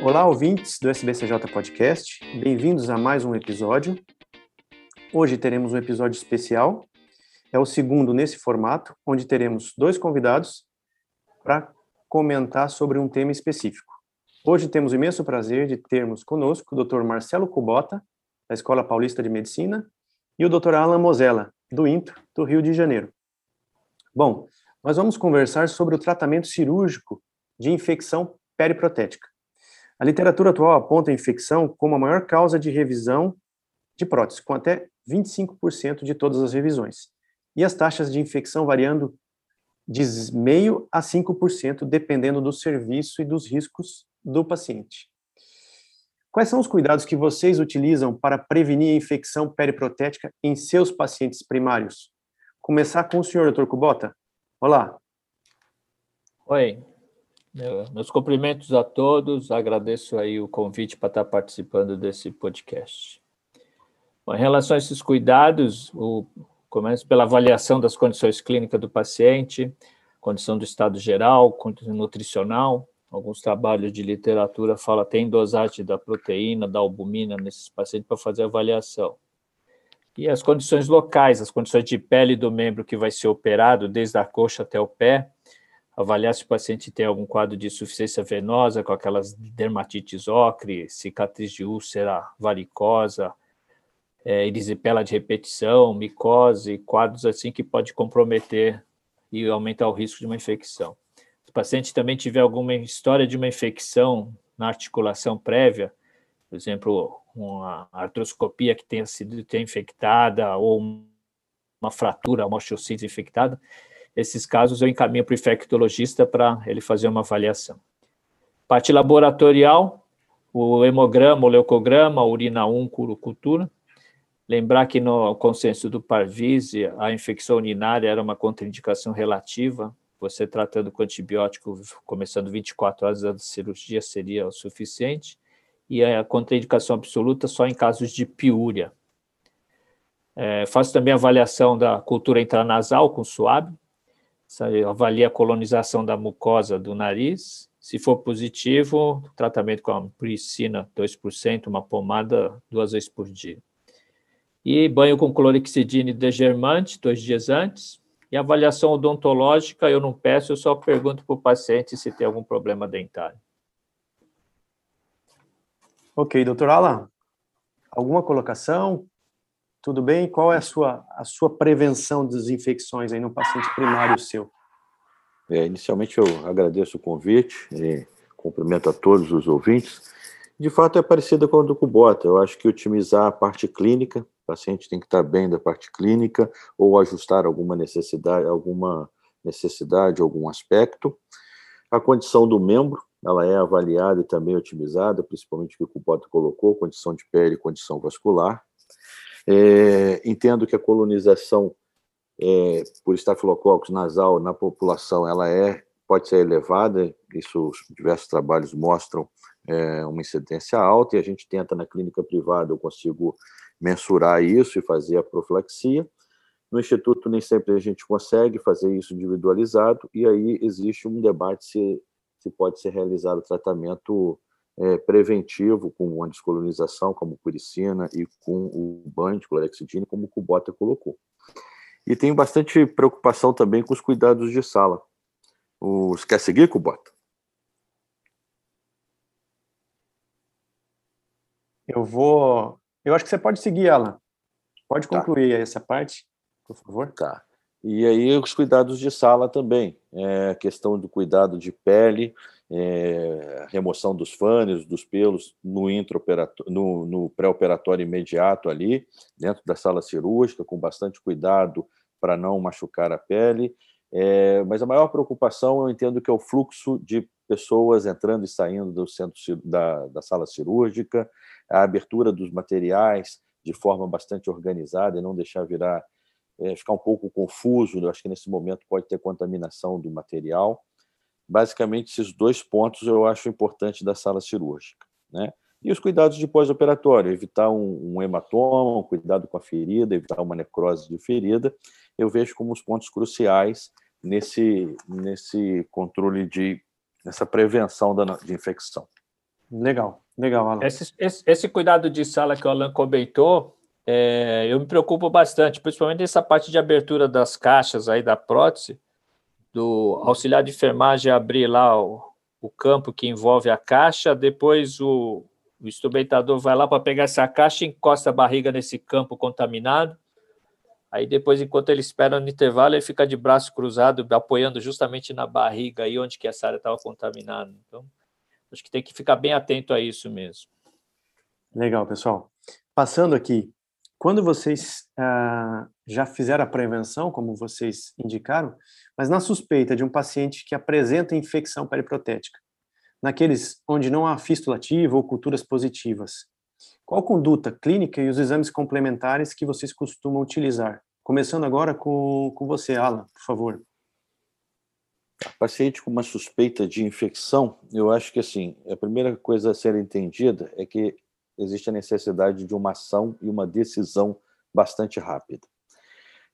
Olá, ouvintes do SBCJ Podcast, bem-vindos a mais um episódio. Hoje teremos um episódio especial, é o segundo nesse formato, onde teremos dois convidados para comentar sobre um tema específico. Hoje temos o imenso prazer de termos conosco o Dr. Marcelo Cubota, da Escola Paulista de Medicina, e o Dr. Alan Mosella, do INTRO, do Rio de Janeiro. Bom, nós vamos conversar sobre o tratamento cirúrgico de infecção periprotética. A literatura atual aponta a infecção como a maior causa de revisão de prótese, com até 25% de todas as revisões. E as taxas de infecção variando de 0,5% a 5%, dependendo do serviço e dos riscos do paciente. Quais são os cuidados que vocês utilizam para prevenir a infecção periprotética em seus pacientes primários? Começar com o senhor, doutor Kubota. Olá. Oi, meus cumprimentos a todos, agradeço aí o convite para estar participando desse podcast. Bom, em relação a esses cuidados, o, começo pela avaliação das condições clínicas do paciente, condição do estado geral, condição nutricional, alguns trabalhos de literatura falam tem dosagem da proteína, da albumina nesses pacientes para fazer avaliação. E as condições locais, as condições de pele do membro que vai ser operado, desde a coxa até o pé, avaliar se o paciente tem algum quadro de insuficiência venosa, com aquelas dermatites ocre, cicatriz de úlcera varicosa, é, erisipela de repetição, micose, quadros assim que pode comprometer e aumentar o risco de uma infecção. Se o paciente também tiver alguma história de uma infecção na articulação prévia, por exemplo, uma artroscopia que tenha sido tenha infectada ou uma fratura, uma osteocite infectada, esses casos eu encaminho para o infectologista para ele fazer uma avaliação. Parte laboratorial, o hemograma, o leucograma, a urina 1, cultura. Lembrar que no consenso do Parvise, a infecção urinária era uma contraindicação relativa. Você tratando com antibiótico, começando 24 horas antes da cirurgia, seria o suficiente. E a contraindicação absoluta só em casos de piúria. É, faço também avaliação da cultura intranasal com suave, avalia a colonização da mucosa do nariz. Se for positivo, tratamento com a priscina 2%, uma pomada duas vezes por dia. E banho com clorexidina e degermante dois dias antes. E avaliação odontológica, eu não peço, eu só pergunto para o paciente se tem algum problema dentário. Ok, doutor Alan, alguma colocação? Tudo bem? Qual é a sua, a sua prevenção das infecções aí no paciente primário seu? É, inicialmente, eu agradeço o convite, e cumprimento a todos os ouvintes. De fato, é parecida com a do Cubota. Eu acho que otimizar a parte clínica, o paciente tem que estar bem da parte clínica, ou ajustar alguma necessidade, alguma necessidade, algum aspecto. A condição do membro, ela é avaliada e também otimizada, principalmente o que o Cubota colocou, condição de pele condição vascular. É, entendo que a colonização é, por estafilococcus nasal na população ela é pode ser elevada, isso diversos trabalhos mostram é, uma incidência alta e a gente tenta na clínica privada eu consigo mensurar isso e fazer a profilaxia. No instituto nem sempre a gente consegue fazer isso individualizado e aí existe um debate se se pode ser realizado o tratamento é, preventivo com a descolonização, como curicina, e com o banho de clorexidina, como o Kubota colocou. E tenho bastante preocupação também com os cuidados de sala. Os... Quer seguir, Kubota? Eu vou. Eu acho que você pode seguir, Alan. Pode tá. concluir tá. essa parte, por favor. Tá. E aí os cuidados de sala também. É, a questão do cuidado de pele, é, remoção dos fâneos, dos pelos no, no, no pré-operatório imediato ali, dentro da sala cirúrgica, com bastante cuidado para não machucar a pele. É, mas a maior preocupação eu entendo que é o fluxo de pessoas entrando e saindo do centro da, da sala cirúrgica, a abertura dos materiais de forma bastante organizada e não deixar virar é, ficar um pouco confuso. Eu acho que nesse momento pode ter contaminação do material basicamente esses dois pontos eu acho importante da sala cirúrgica, né? E os cuidados de pós-operatório, evitar um, um hematoma, um cuidado com a ferida, evitar uma necrose de ferida, eu vejo como os pontos cruciais nesse nesse controle de nessa prevenção da, de infecção. Legal, legal, Alan. Esse, esse, esse cuidado de sala que o Alan comentou, é, eu me preocupo bastante, principalmente essa parte de abertura das caixas aí da prótese, do auxiliar de enfermagem abrir lá o, o campo que envolve a caixa, depois o, o instrumentador vai lá para pegar essa caixa e encosta a barriga nesse campo contaminado. Aí depois, enquanto ele espera no intervalo, ele fica de braço cruzado, apoiando justamente na barriga, aí onde que essa área estava contaminada. Então, acho que tem que ficar bem atento a isso mesmo. Legal, pessoal. Passando aqui, quando vocês ah, já fizeram a prevenção, como vocês indicaram, mas na suspeita de um paciente que apresenta infecção periprotética, naqueles onde não há fístula ativa ou culturas positivas, qual conduta clínica e os exames complementares que vocês costumam utilizar? Começando agora com, com você, Alan, por favor. Paciente com uma suspeita de infecção, eu acho que assim, a primeira coisa a ser entendida é que existe a necessidade de uma ação e uma decisão bastante rápida.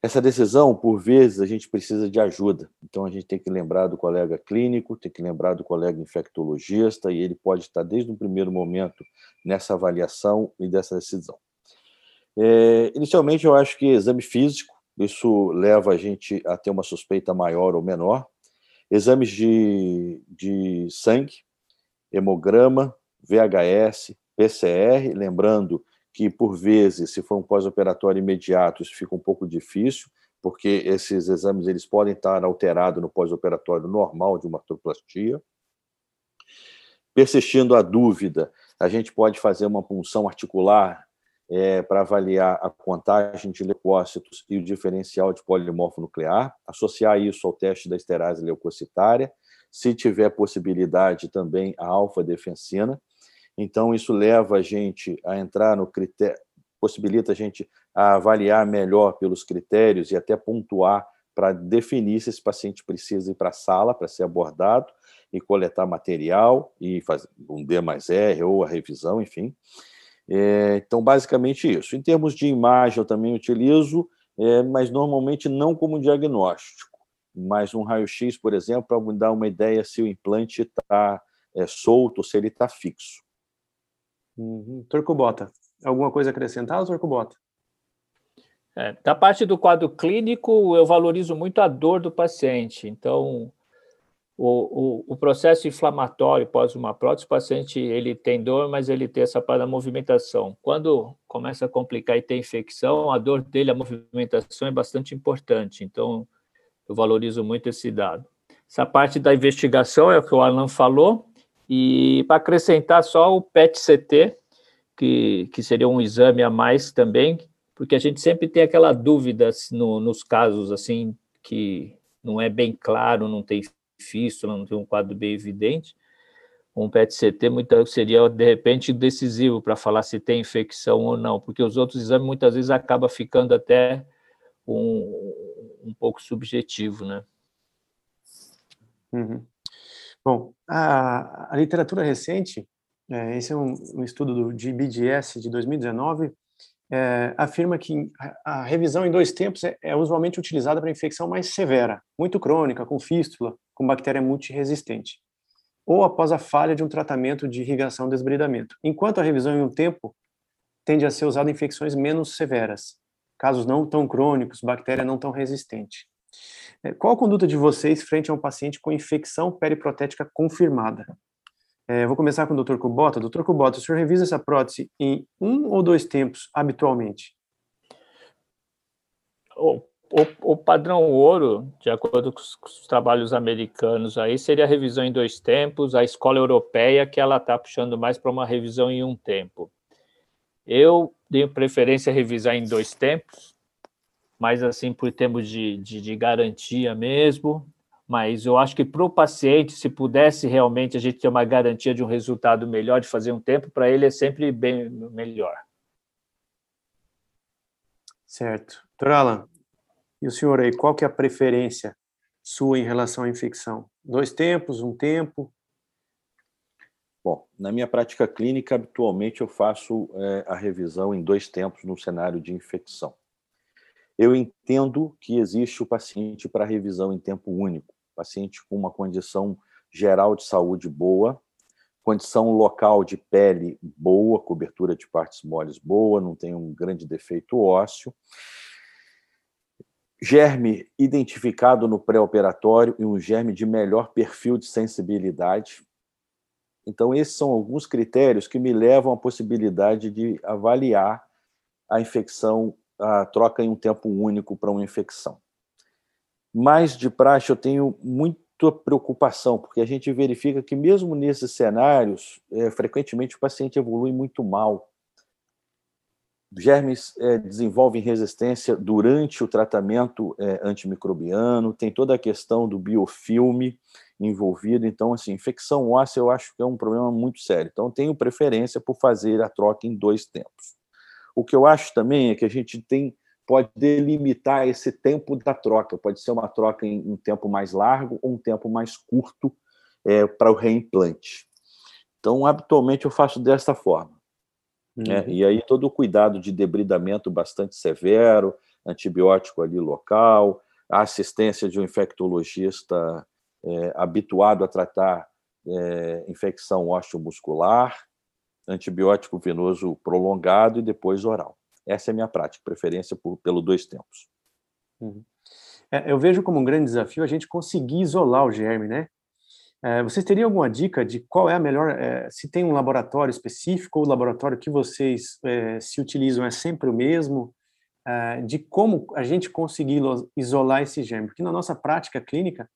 Essa decisão, por vezes, a gente precisa de ajuda. Então, a gente tem que lembrar do colega clínico, tem que lembrar do colega infectologista, e ele pode estar desde o primeiro momento nessa avaliação e dessa decisão. É, inicialmente, eu acho que exame físico, isso leva a gente a ter uma suspeita maior ou menor. Exames de, de sangue, hemograma, VHS, PCR, lembrando que, por vezes, se for um pós-operatório imediato, isso fica um pouco difícil, porque esses exames eles podem estar alterados no pós-operatório normal de uma artroplastia. Persistindo a dúvida, a gente pode fazer uma punção articular é, para avaliar a contagem de leucócitos e o diferencial de polimorfo nuclear, associar isso ao teste da esterase leucocitária, se tiver possibilidade também a alfa-defensina, então, isso leva a gente a entrar no critério, possibilita a gente a avaliar melhor pelos critérios e até pontuar para definir se esse paciente precisa ir para a sala para ser abordado e coletar material e fazer um D mais R ou a revisão, enfim. É, então, basicamente isso. Em termos de imagem, eu também utilizo, é, mas normalmente não como diagnóstico, mas um raio-x, por exemplo, para me dar uma ideia se o implante está é, solto se ele está fixo. Uhum. Turcobota, alguma coisa acrescentar, Turcobota? É, da parte do quadro clínico, eu valorizo muito a dor do paciente. Então, o, o, o processo inflamatório pós uma prótese, o paciente ele tem dor, mas ele tem essa parte da movimentação. Quando começa a complicar e tem infecção, a dor dele, a movimentação é bastante importante. Então, eu valorizo muito esse dado. Essa parte da investigação é o que o Alan falou, e para acrescentar só o PET-CT, que, que seria um exame a mais também, porque a gente sempre tem aquela dúvida no, nos casos assim que não é bem claro, não tem fístula, não tem um quadro bem evidente. Um PET-CT seria, de repente, decisivo para falar se tem infecção ou não, porque os outros exames muitas vezes acaba ficando até um, um pouco subjetivo, né? Uhum. Bom, a, a literatura recente, é, esse é um, um, estudo do GBDS de 2019, é, afirma que a, a, revisão em dois tempos é, é usualmente utilizada para infecção mais severa, muito crônica, com fístula, com bactéria multiresistente, ou após a falha de um tratamento de irrigação desbridamento, enquanto a revisão em um tempo tende a ser usada em infecções menos severas, casos não tão crônicos, bactéria não tão resistente. É, qual a conduta de vocês frente a um paciente com infecção periprotética confirmada? É, vou começar com o Dr. Kubota. Dr. Kubota, o senhor revisa essa prótese em um ou dois tempos habitualmente? O, o, o padrão ouro, de acordo com os, com os, trabalhos americanos, aí seria a revisão em dois tempos. A escola europeia que ela está puxando mais para uma revisão em um tempo. Eu tenho preferência revisar em dois tempos, mais assim por termos de, de, de garantia mesmo. Mas eu acho que para o paciente, se pudesse realmente a gente ter uma garantia de um resultado melhor, de fazer um tempo, para ele é sempre bem melhor. Certo. Doutor Alan, e o senhor aí, qual que é a preferência sua em relação à infecção? Dois tempos, um tempo? Bom, na minha prática clínica, habitualmente eu faço é, a revisão em dois tempos no cenário de infecção. Eu entendo que existe o paciente para revisão em tempo único, paciente com uma condição geral de saúde boa, condição local de pele boa, cobertura de partes moles boa, não tem um grande defeito ósseo. Germe identificado no pré-operatório e um germe de melhor perfil de sensibilidade. Então, esses são alguns critérios que me levam à possibilidade de avaliar a infecção, a troca em um tempo único para uma infecção. Mas, de praxe, eu tenho muita preocupação, porque a gente verifica que, mesmo nesses cenários, é, frequentemente o paciente evolui muito mal. Germes é, desenvolvem resistência durante o tratamento é, antimicrobiano, tem toda a questão do biofilme, envolvido. Então, assim, infecção óssea eu acho que é um problema muito sério. Então, tenho preferência por fazer a troca em dois tempos. O que eu acho também é que a gente tem pode delimitar esse tempo da troca. Pode ser uma troca em um tempo mais largo ou um tempo mais curto é, para o reimplante. Então, habitualmente eu faço desta forma. Né? Uhum. E aí todo o cuidado de debridamento bastante severo, antibiótico ali local, a assistência de um infectologista é, habituado a tratar é, infecção osteomuscular, antibiótico venoso prolongado e depois oral. Essa é a minha prática, preferência por, pelo dois tempos. Uhum. É, eu vejo como um grande desafio a gente conseguir isolar o germe, né? É, vocês teriam alguma dica de qual é a melhor, é, se tem um laboratório específico ou o laboratório que vocês é, se utilizam é sempre o mesmo, é, de como a gente conseguir isolar esse germe? Porque na nossa prática clínica,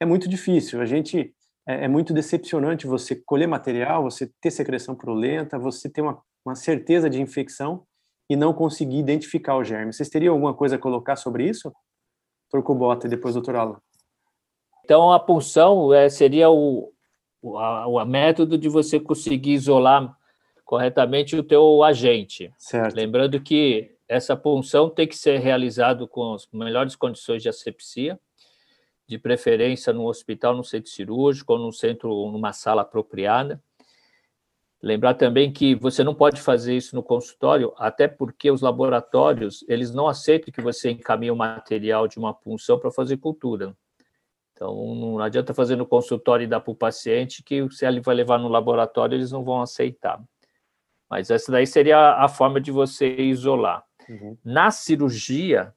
é muito difícil. A gente é, é, muito decepcionante você colher material, você ter secreção purulenta, você ter uma, uma certeza de infecção e não conseguir identificar o germe. Vocês teriam alguma coisa a colocar sobre isso? Doutor Kubota e depois doutor Alan. Então, a punção é, seria o, o, a, o método de você conseguir isolar corretamente o teu agente. Certo. Lembrando que essa punção tem que ser realizada com as melhores condições de asepsia, de preferência no hospital, no centro cirúrgico ou no centro, numa sala apropriada. Lembrar também que você não pode fazer isso no consultório, até porque os laboratórios eles não aceitam que você encaminhe o material de uma punção para fazer cultura. Então, não adianta fazer no consultório e dar para o paciente, que se ele vai levar no laboratório, eles não vão aceitar. Mas essa daí seria a forma de você isolar. Uhum. Na cirurgia,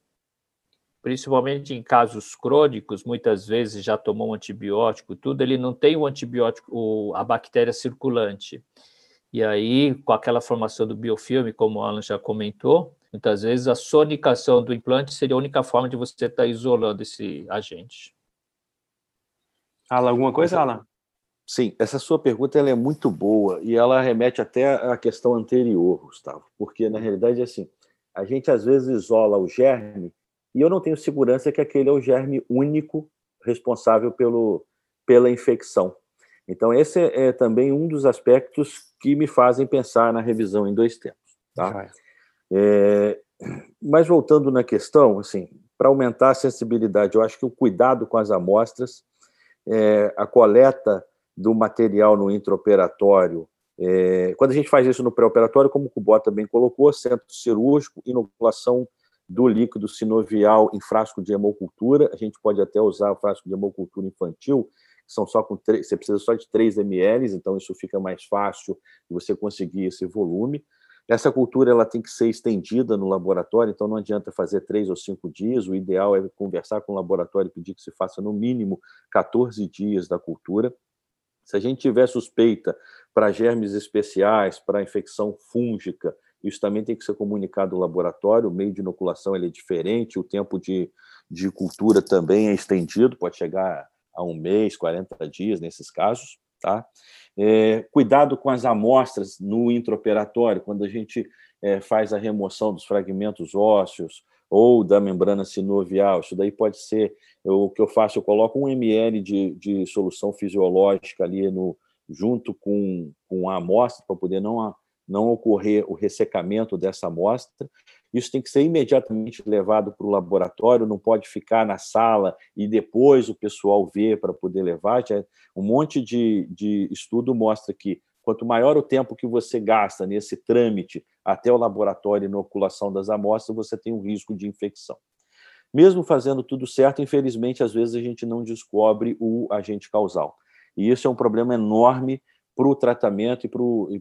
principalmente em casos crônicos, muitas vezes já tomou um antibiótico, tudo, ele não tem o antibiótico, o, a bactéria circulante. E aí, com aquela formação do biofilme, como o Alan já comentou, muitas vezes a sonicação do implante seria a única forma de você estar isolando esse agente. Alan, alguma coisa, Alan? Sim, essa sua pergunta ela é muito boa e ela remete até à questão anterior, Gustavo, porque na realidade é assim, a gente às vezes isola o germe e eu não tenho segurança que aquele é o germe único responsável pelo, pela infecção. Então, esse é, é também um dos aspectos que me fazem pensar na revisão em dois tempos. Tá? É, mas voltando na questão, assim, para aumentar a sensibilidade, eu acho que o cuidado com as amostras, é, a coleta do material no intraoperatório, é, quando a gente faz isso no pré-operatório, como o Cubó também colocou, centro cirúrgico, inoculação do líquido sinovial em frasco de hemocultura. A gente pode até usar o frasco de hemocultura infantil, que são só com 3, você precisa só de 3 ml, então isso fica mais fácil de você conseguir esse volume. Essa cultura ela tem que ser estendida no laboratório, então não adianta fazer três ou cinco dias. O ideal é conversar com o laboratório e pedir que se faça no mínimo 14 dias da cultura. Se a gente tiver suspeita para germes especiais, para infecção fúngica, isso também tem que ser comunicado ao laboratório, o meio de inoculação ele é diferente, o tempo de, de cultura também é estendido, pode chegar a um mês, 40 dias nesses casos. Tá? É, cuidado com as amostras no intraoperatório, quando a gente é, faz a remoção dos fragmentos ósseos ou da membrana sinovial, isso daí pode ser, eu, o que eu faço, eu coloco um ml de, de solução fisiológica ali no, junto com, com a amostra, para poder não não ocorrer o ressecamento dessa amostra. Isso tem que ser imediatamente levado para o laboratório, não pode ficar na sala e depois o pessoal ver para poder levar. Já um monte de, de estudo mostra que quanto maior o tempo que você gasta nesse trâmite até o laboratório e inoculação das amostras, você tem um risco de infecção. Mesmo fazendo tudo certo, infelizmente, às vezes a gente não descobre o agente causal. E isso é um problema enorme para o tratamento e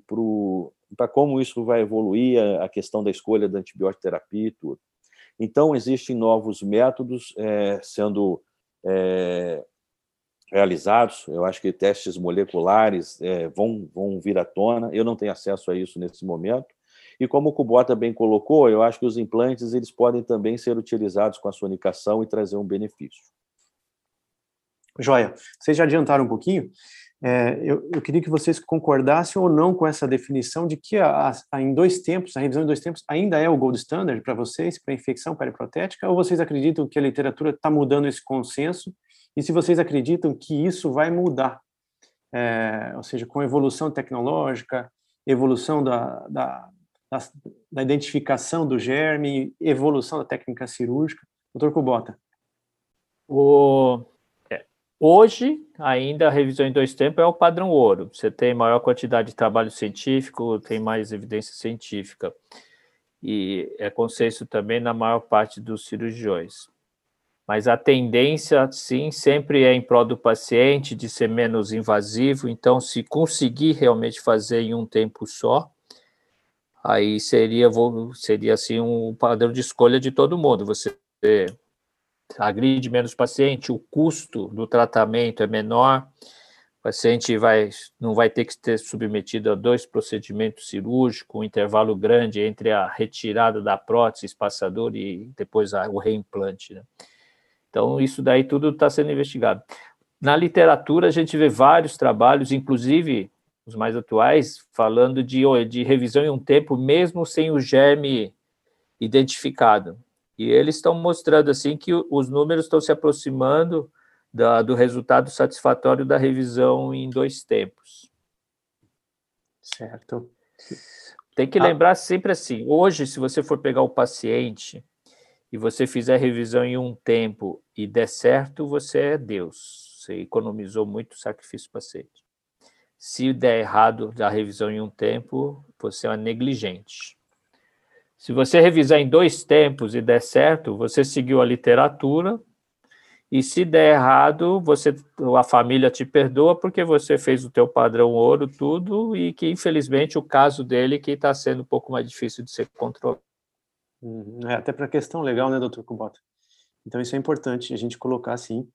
para como isso vai evoluir a, a, questão da escolha da antibiótico terapia e tudo. Então, existem novos métodos é, sendo é, realizados. Eu acho que testes moleculares é, vão, vão vir à tona. Eu não tenho acesso a isso nesse momento. E como o Kubota bem colocou, eu acho que os implantes eles podem também ser utilizados com a sonicação e trazer um benefício. Joia. Vocês já adiantaram um pouquinho. É, eu, eu, queria que vocês concordassem ou não com essa definição de que a, a, em dois tempos, a revisão em dois tempos ainda é o gold standard para vocês, para infecção periprotética, ou vocês acreditam que a literatura está mudando esse consenso? E se vocês acreditam que isso vai mudar, é, ou seja, com evolução tecnológica, evolução da, da, da, da identificação do germe, evolução da técnica cirúrgica? Doutor Kubota. O, Hoje, ainda a revisão em dois tempos é o padrão ouro. Você tem maior quantidade de trabalho científico, tem mais evidência científica. E é consenso também na maior parte dos cirurgiões. Mas a tendência, sim, sempre é em prol do paciente, de ser menos invasivo. Então, se conseguir realmente fazer em um tempo só, aí seria, seria assim, um padrão de escolha de todo mundo. Você agride menos paciente, o custo do tratamento é menor, o paciente vai, não vai ter que ser submetido a dois procedimentos cirúrgicos, um intervalo grande entre a retirada da prótese espaçador e depois a, o reimplante. Né? Então, isso daí tudo está sendo investigado. Na literatura, a gente vê vários trabalhos, inclusive os mais atuais, falando de, de revisão em um tempo, mesmo sem o germe identificado. E eles estão mostrando assim que os números estão se aproximando da, do resultado satisfatório da revisão em dois tempos. Certo. Tem que ah. lembrar sempre assim: hoje, se você for pegar o paciente e você fizer a revisão em um tempo e der certo, você é Deus. Você economizou muito sacrifício do paciente. Se der errado a revisão em um tempo, você é uma negligente. Se você revisar em dois tempos e der certo, você seguiu a literatura, e se der errado, você a família te perdoa porque você fez o teu padrão ouro tudo e que infelizmente o caso dele que está sendo um pouco mais difícil de ser controlado. Uhum. É, até para a questão legal, né, doutor Kubota? Então isso é importante a gente colocar assim.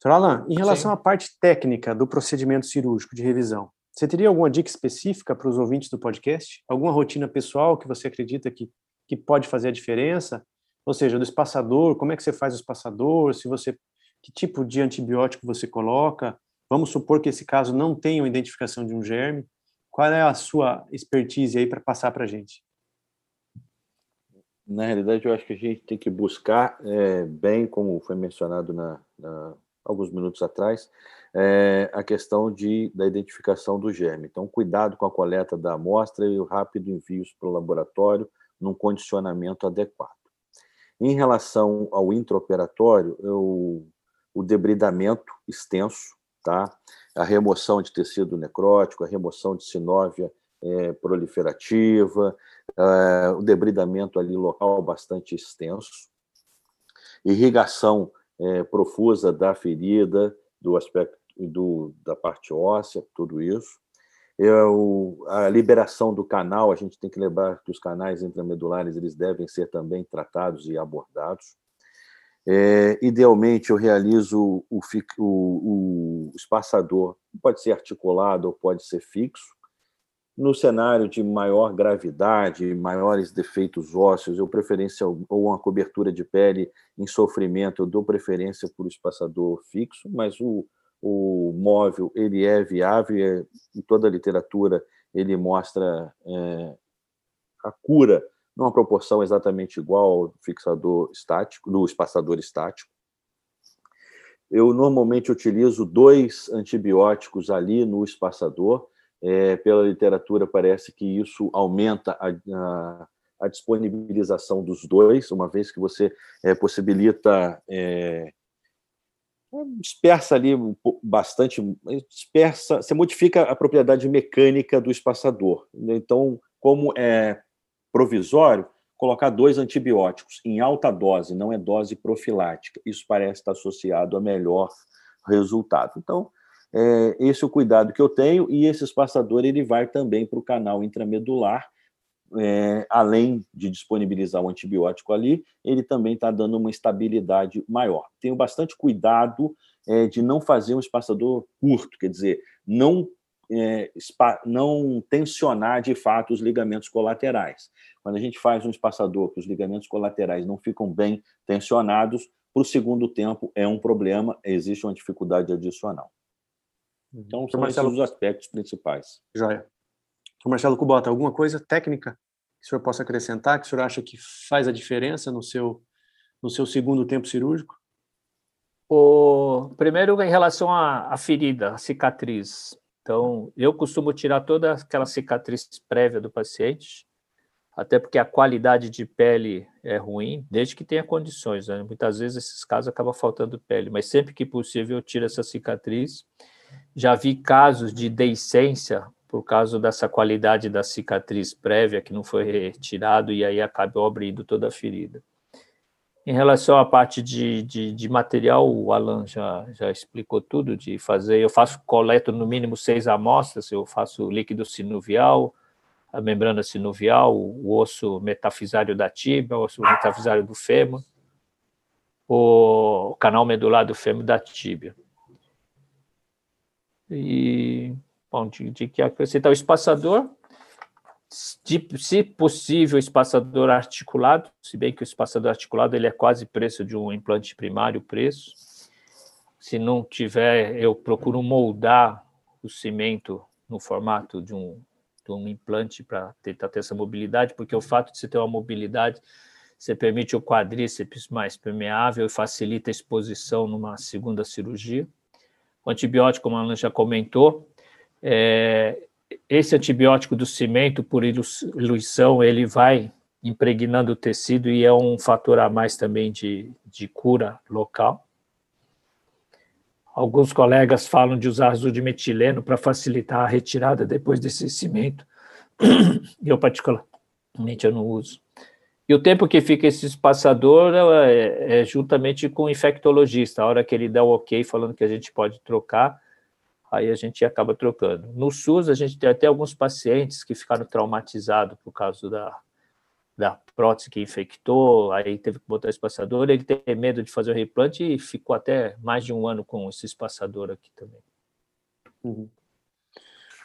Doutor Alan, em relação Sim. à parte técnica do procedimento cirúrgico de revisão, você teria alguma dica específica para os ouvintes do podcast? Alguma rotina pessoal que você acredita que, que pode fazer a diferença? Ou seja, do espaçador, como é que você faz o espaçador? Se você, que tipo de antibiótico você coloca? Vamos supor que esse caso não tenha uma identificação de um germe. Qual é a sua expertise aí para passar para a gente? Na realidade, eu acho que a gente tem que buscar, é, bem como foi mencionado na, na alguns minutos atrás, é, a questão de, da identificação do germe. Então, cuidado com a coleta da amostra e o rápido envio para o laboratório num condicionamento adequado. Em relação ao intraoperatório, eu, o debridamento extenso, tá? a remoção de tecido necrótico, a remoção de sinóvia é, proliferativa, é, o debridamento ali local bastante extenso, irrigação é, profusa da ferida, do aspecto do, da parte óssea, tudo isso. Eu, a liberação do canal, a gente tem que lembrar que os canais intramedulares eles devem ser também tratados e abordados. É, idealmente, eu realizo o, o, o espaçador, pode ser articulado ou pode ser fixo, no cenário de maior gravidade, maiores defeitos ósseos, eu preferência ou uma cobertura de pele em sofrimento, eu dou preferência por espaçador fixo, mas o, o móvel ele é viável, é, em toda a literatura ele mostra é, a cura numa proporção exatamente igual ao fixador estático, do espaçador estático. Eu normalmente utilizo dois antibióticos ali no espaçador, é, pela literatura, parece que isso aumenta a, a, a, disponibilização dos dois, uma vez que você é, possibilita. É, dispersa ali bastante, dispersa, você modifica a propriedade mecânica do espaçador. Então, como é provisório, colocar dois antibióticos em alta dose, não é dose profilática. Isso parece estar associado a melhor resultado. Então, é, esse é o cuidado que eu tenho, e esse espaçador ele vai também para o canal intramedular, é, além de disponibilizar o antibiótico ali, ele também está dando uma estabilidade maior. Tenho bastante cuidado é, de não fazer um espaçador curto, quer dizer, não, é, não tensionar de fato os ligamentos colaterais. Quando a gente faz um espaçador que os ligamentos colaterais não ficam bem tensionados, para o segundo tempo é um problema, existe uma dificuldade adicional. Uhum. Então, são Marcelo... esses os aspectos principais. Joia. Marcelo Cubota, alguma coisa técnica que o senhor possa acrescentar, que o senhor acha que faz a diferença no seu, no seu segundo tempo cirúrgico? O, primeiro, em relação à, à ferida, à cicatriz. Então, eu costumo tirar toda aquela cicatriz prévia do paciente, até porque a qualidade de pele é ruim, desde que tenha condições. Né? Muitas vezes, esses casos acabam faltando pele, mas sempre que possível, eu tiro essa cicatriz. Já vi casos de deiscência por causa dessa qualidade da cicatriz prévia que não foi retirado e aí acabou abrindo toda a ferida. Em relação à parte de, de, de, material, o Alan já, já explicou tudo de fazer. Eu faço coleto no mínimo seis amostras, eu faço líquido sinovial, a membrana sinovial, o osso metafisário da tíbia, o osso metafisário do fêmur, o canal medular do fêmur da tíbia. E, bom, de, de que acrescentar o espaçador, de, se possível, espaçador articulado, se bem que o espaçador articulado ele é quase preço de um implante primário, preço. Se não tiver, eu procuro moldar o cimento no formato de um, de um implante para tentar ter essa mobilidade, porque o fato de você ter uma mobilidade, você permite o quadríceps mais permeável e facilita a exposição numa segunda cirurgia. O antibiótico, como a Ana já comentou, é, esse antibiótico do cimento, por iluição, ele vai impregnando o tecido e é um fator a mais também de, de cura local. Alguns colegas falam de usar azul de metileno para facilitar a retirada depois desse cimento. Eu, particularmente, eu não uso. E o tempo que fica esse espaçador é, é juntamente com o infectologista, a hora que ele dá o ok falando que a gente pode trocar, aí a gente acaba trocando. No SUS, a gente tem até alguns pacientes que ficaram traumatizados por causa da, da prótese que infectou, aí teve que botar espaçador, ele tem medo de fazer o reimplante e ficou até mais de um ano com esse espaçador aqui também. Uhum.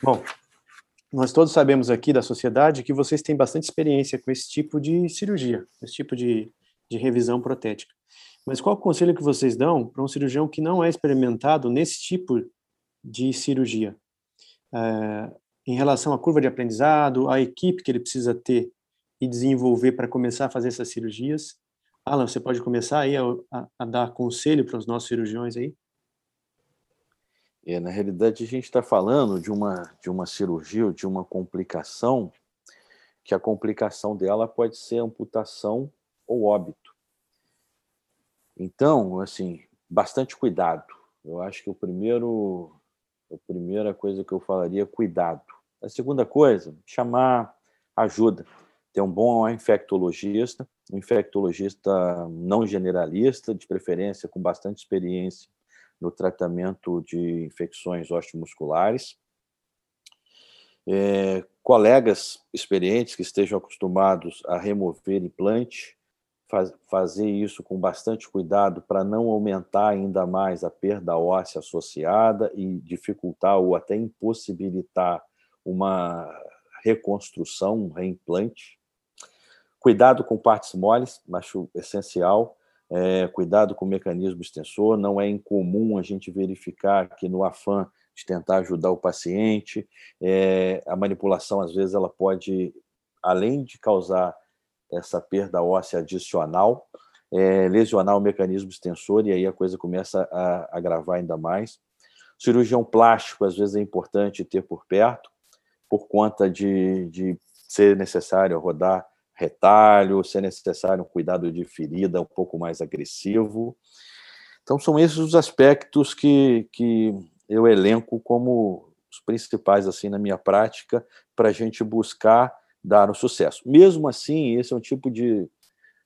Bom, nós todos sabemos aqui da sociedade que vocês têm bastante experiência com esse tipo de cirurgia, esse tipo de, de revisão protética. Mas qual o conselho que vocês dão para um cirurgião que não é experimentado nesse tipo de cirurgia? É, em relação à curva de aprendizado, a equipe que ele precisa ter e desenvolver para começar a fazer essas cirurgias. Alan, você pode começar aí a, a, a dar conselho para os nossos cirurgiões aí? É, na realidade, a gente está falando de uma, de uma cirurgia ou de uma complicação, que a complicação dela pode ser amputação ou óbito. Então, assim, bastante cuidado. Eu acho que o primeiro, a primeira coisa que eu falaria é cuidado. A segunda coisa, chamar ajuda. Ter um bom infectologista, um infectologista não generalista, de preferência com bastante experiência no tratamento de infecções osteomusculares. É, colegas experientes que estejam acostumados a remover implante, faz, fazer isso com bastante cuidado para não aumentar ainda mais a perda óssea associada e dificultar ou até impossibilitar uma reconstrução, um reimplante. Cuidado com partes moles, acho essencial é, cuidado com o mecanismo extensor, não é incomum a gente verificar que no afã de tentar ajudar o paciente, é, a manipulação, às vezes, ela pode, além de causar essa perda óssea adicional, é, lesionar o mecanismo extensor e aí a coisa começa a agravar ainda mais. Cirurgião plástico, às vezes, é importante ter por perto, por conta de, de ser necessário rodar retalho, se é necessário um cuidado de ferida um pouco mais agressivo. Então, são esses os aspectos que, que eu elenco como os principais assim na minha prática para a gente buscar dar um sucesso. Mesmo assim, esse é um tipo de,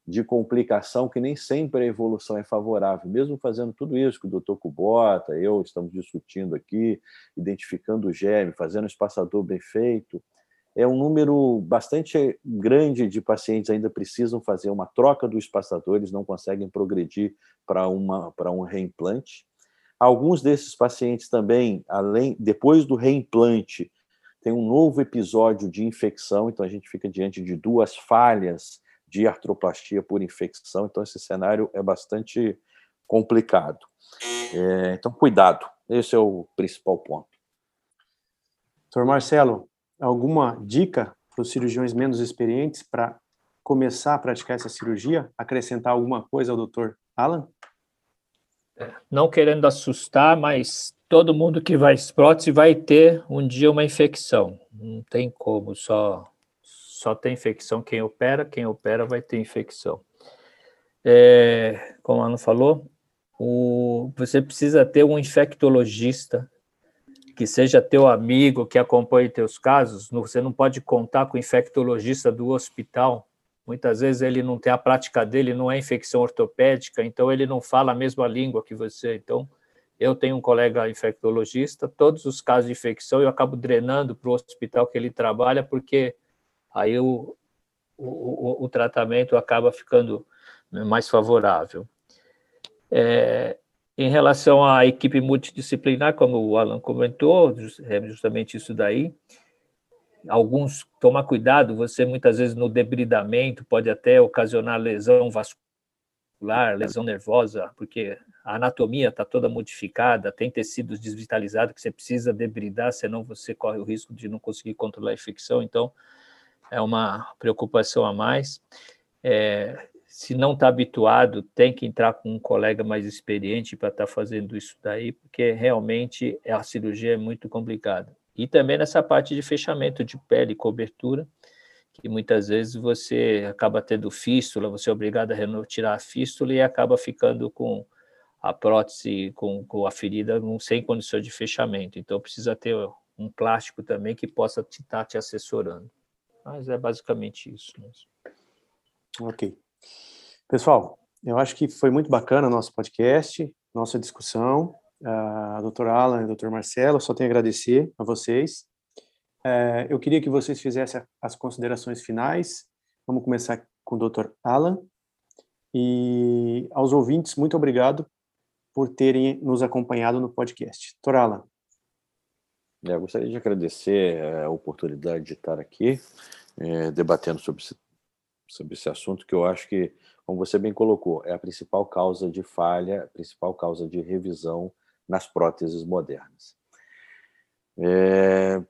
de complicação que nem sempre a evolução é favorável. Mesmo fazendo tudo isso que o doutor Kubota, eu estamos discutindo aqui, identificando o germe, fazendo o espaçador bem feito, é um número bastante grande de pacientes ainda precisam fazer uma troca do espaçador, eles não conseguem progredir para uma para um reimplante. Alguns desses pacientes também, além depois do reimplante, tem um novo episódio de infecção, então a gente fica diante de duas falhas de artroplastia por infecção, então esse cenário é bastante complicado. É, então, cuidado, esse é o principal ponto. Doutor Marcelo, alguma dica para os cirurgiões menos experientes para começar a praticar essa cirurgia? Acrescentar alguma coisa ao doutor Alan? Não querendo assustar, mas todo mundo que vai prótese vai ter um dia uma infecção. Não tem como, só só tem infecção quem opera, quem opera vai ter infecção. É, como a Ana falou, o, você precisa ter um infectologista que seja teu amigo, que acompanhe teus casos. Você não pode contar com o infectologista do hospital. Muitas vezes ele não tem a prática dele, não é infecção ortopédica, então ele não fala a mesma língua que você. Então, eu tenho um colega infectologista, todos os casos de infecção eu acabo drenando para o hospital que ele trabalha, porque aí o, o, o tratamento acaba ficando mais favorável. É, em relação à equipe multidisciplinar, como o Alan comentou, é justamente isso daí. Alguns, toma cuidado, você muitas vezes no debridamento pode até ocasionar lesão vascular, lesão nervosa, porque a anatomia está toda modificada, tem tecidos desvitalizados que você precisa debridar, senão você corre o risco de não conseguir controlar a infecção. Então, é uma preocupação a mais. É, se não está habituado, tem que entrar com um colega mais experiente para estar tá fazendo isso daí, porque realmente a cirurgia é muito complicada. E também nessa parte de fechamento de pele cobertura, que muitas vezes você acaba tendo fístula, você é obrigado a tirar a fístula e acaba ficando com a prótese, com, com a ferida sem condição de fechamento. Então precisa ter um plástico também que possa estar te assessorando. Mas é basicamente isso mesmo. Ok. Pessoal, eu acho que foi muito bacana o nosso podcast, nossa discussão. A doutora Alan e a doutor Marcelo, só tenho a agradecer a vocês. É, eu queria que vocês fizessem as considerações finais. Vamos começar com o doutor Alan. E aos ouvintes, muito obrigado por terem nos acompanhado no podcast. Doutor Alan. É, eu gostaria de agradecer é, a oportunidade de estar aqui debatendo sobre esse, sobre esse assunto, que eu acho que, como você bem colocou, é a principal causa de falha, a principal causa de revisão nas próteses modernas. É,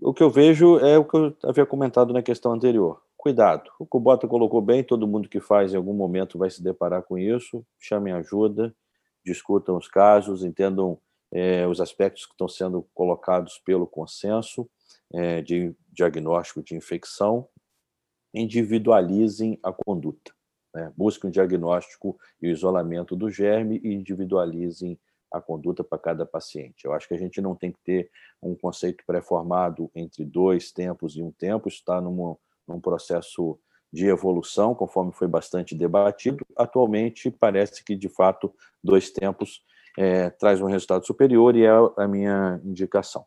o que eu vejo é o que eu havia comentado na questão anterior. Cuidado. O Kubota colocou bem, todo mundo que faz em algum momento vai se deparar com isso. Chamem ajuda, discutam os casos, entendam é, os aspectos que estão sendo colocados pelo consenso é, de diagnóstico de infecção, individualizem a conduta. Né? Busquem o diagnóstico e o isolamento do germe e individualizem a conduta para cada paciente. Eu acho que a gente não tem que ter um conceito pré-formado entre dois tempos e um tempo, está num, num processo de evolução, conforme foi bastante debatido. Atualmente, parece que, de fato, dois tempos é, traz um resultado superior e é a minha indicação.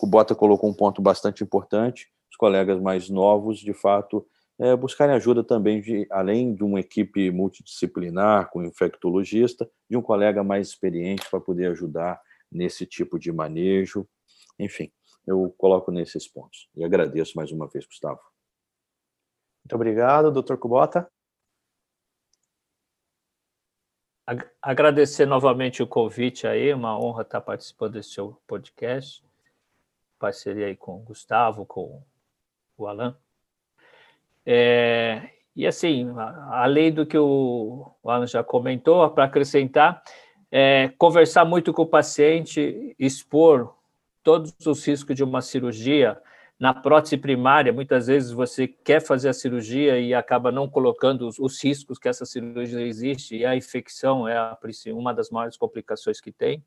O Bota colocou um ponto bastante importante, os colegas mais novos, de fato, é, buscarem ajuda também, de, além de uma equipe multidisciplinar, com infectologista, de um colega mais experiente para poder ajudar nesse tipo de manejo. Enfim, eu coloco nesses pontos. E agradeço mais uma vez, Gustavo. Muito obrigado, doutor Kubota. Agradecer novamente o convite aí, uma honra estar participando desse seu podcast, parceria aí com o Gustavo, com o Alan. É, e assim, além do que o Alan já comentou, para acrescentar, é, conversar muito com o paciente, expor todos os riscos de uma cirurgia, na prótese primária, muitas vezes você quer fazer a cirurgia e acaba não colocando os, os riscos que essa cirurgia existe, e a infecção é a, uma das maiores complicações que tem.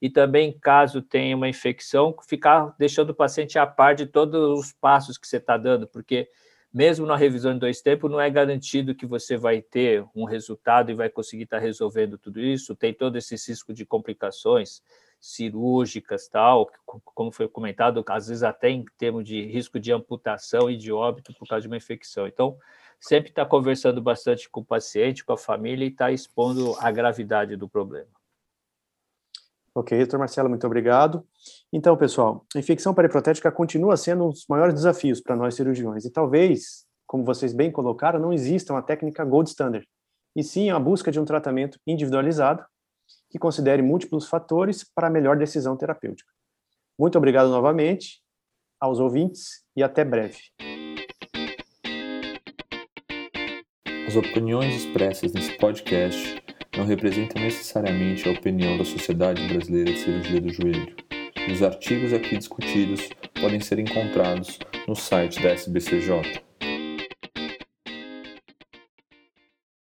E também, caso tenha uma infecção, ficar deixando o paciente a par de todos os passos que você está dando, porque mesmo na revisão em dois tempos, não é garantido que você vai ter um resultado e vai conseguir estar resolvendo tudo isso. Tem todo esse risco de complicações cirúrgicas, tal, como foi comentado, às vezes até em termos de risco de amputação e de óbito por causa de uma infecção. Então, sempre está conversando bastante com o paciente, com a família e está expondo a gravidade do problema. Ok, doutor Marcelo, muito obrigado. Então, pessoal, a infecção periprotética continua sendo um dos maiores desafios para nós cirurgiões e talvez, como vocês bem colocaram, não exista uma técnica gold standard, e sim a busca de um tratamento individualizado que considere múltiplos fatores para a melhor decisão terapêutica. Muito obrigado novamente aos ouvintes e até breve. As opiniões expressas nesse podcast não representam necessariamente a opinião da Sociedade Brasileira de Cirurgia do Joelho. Os artigos aqui discutidos podem ser encontrados no site da SBCJ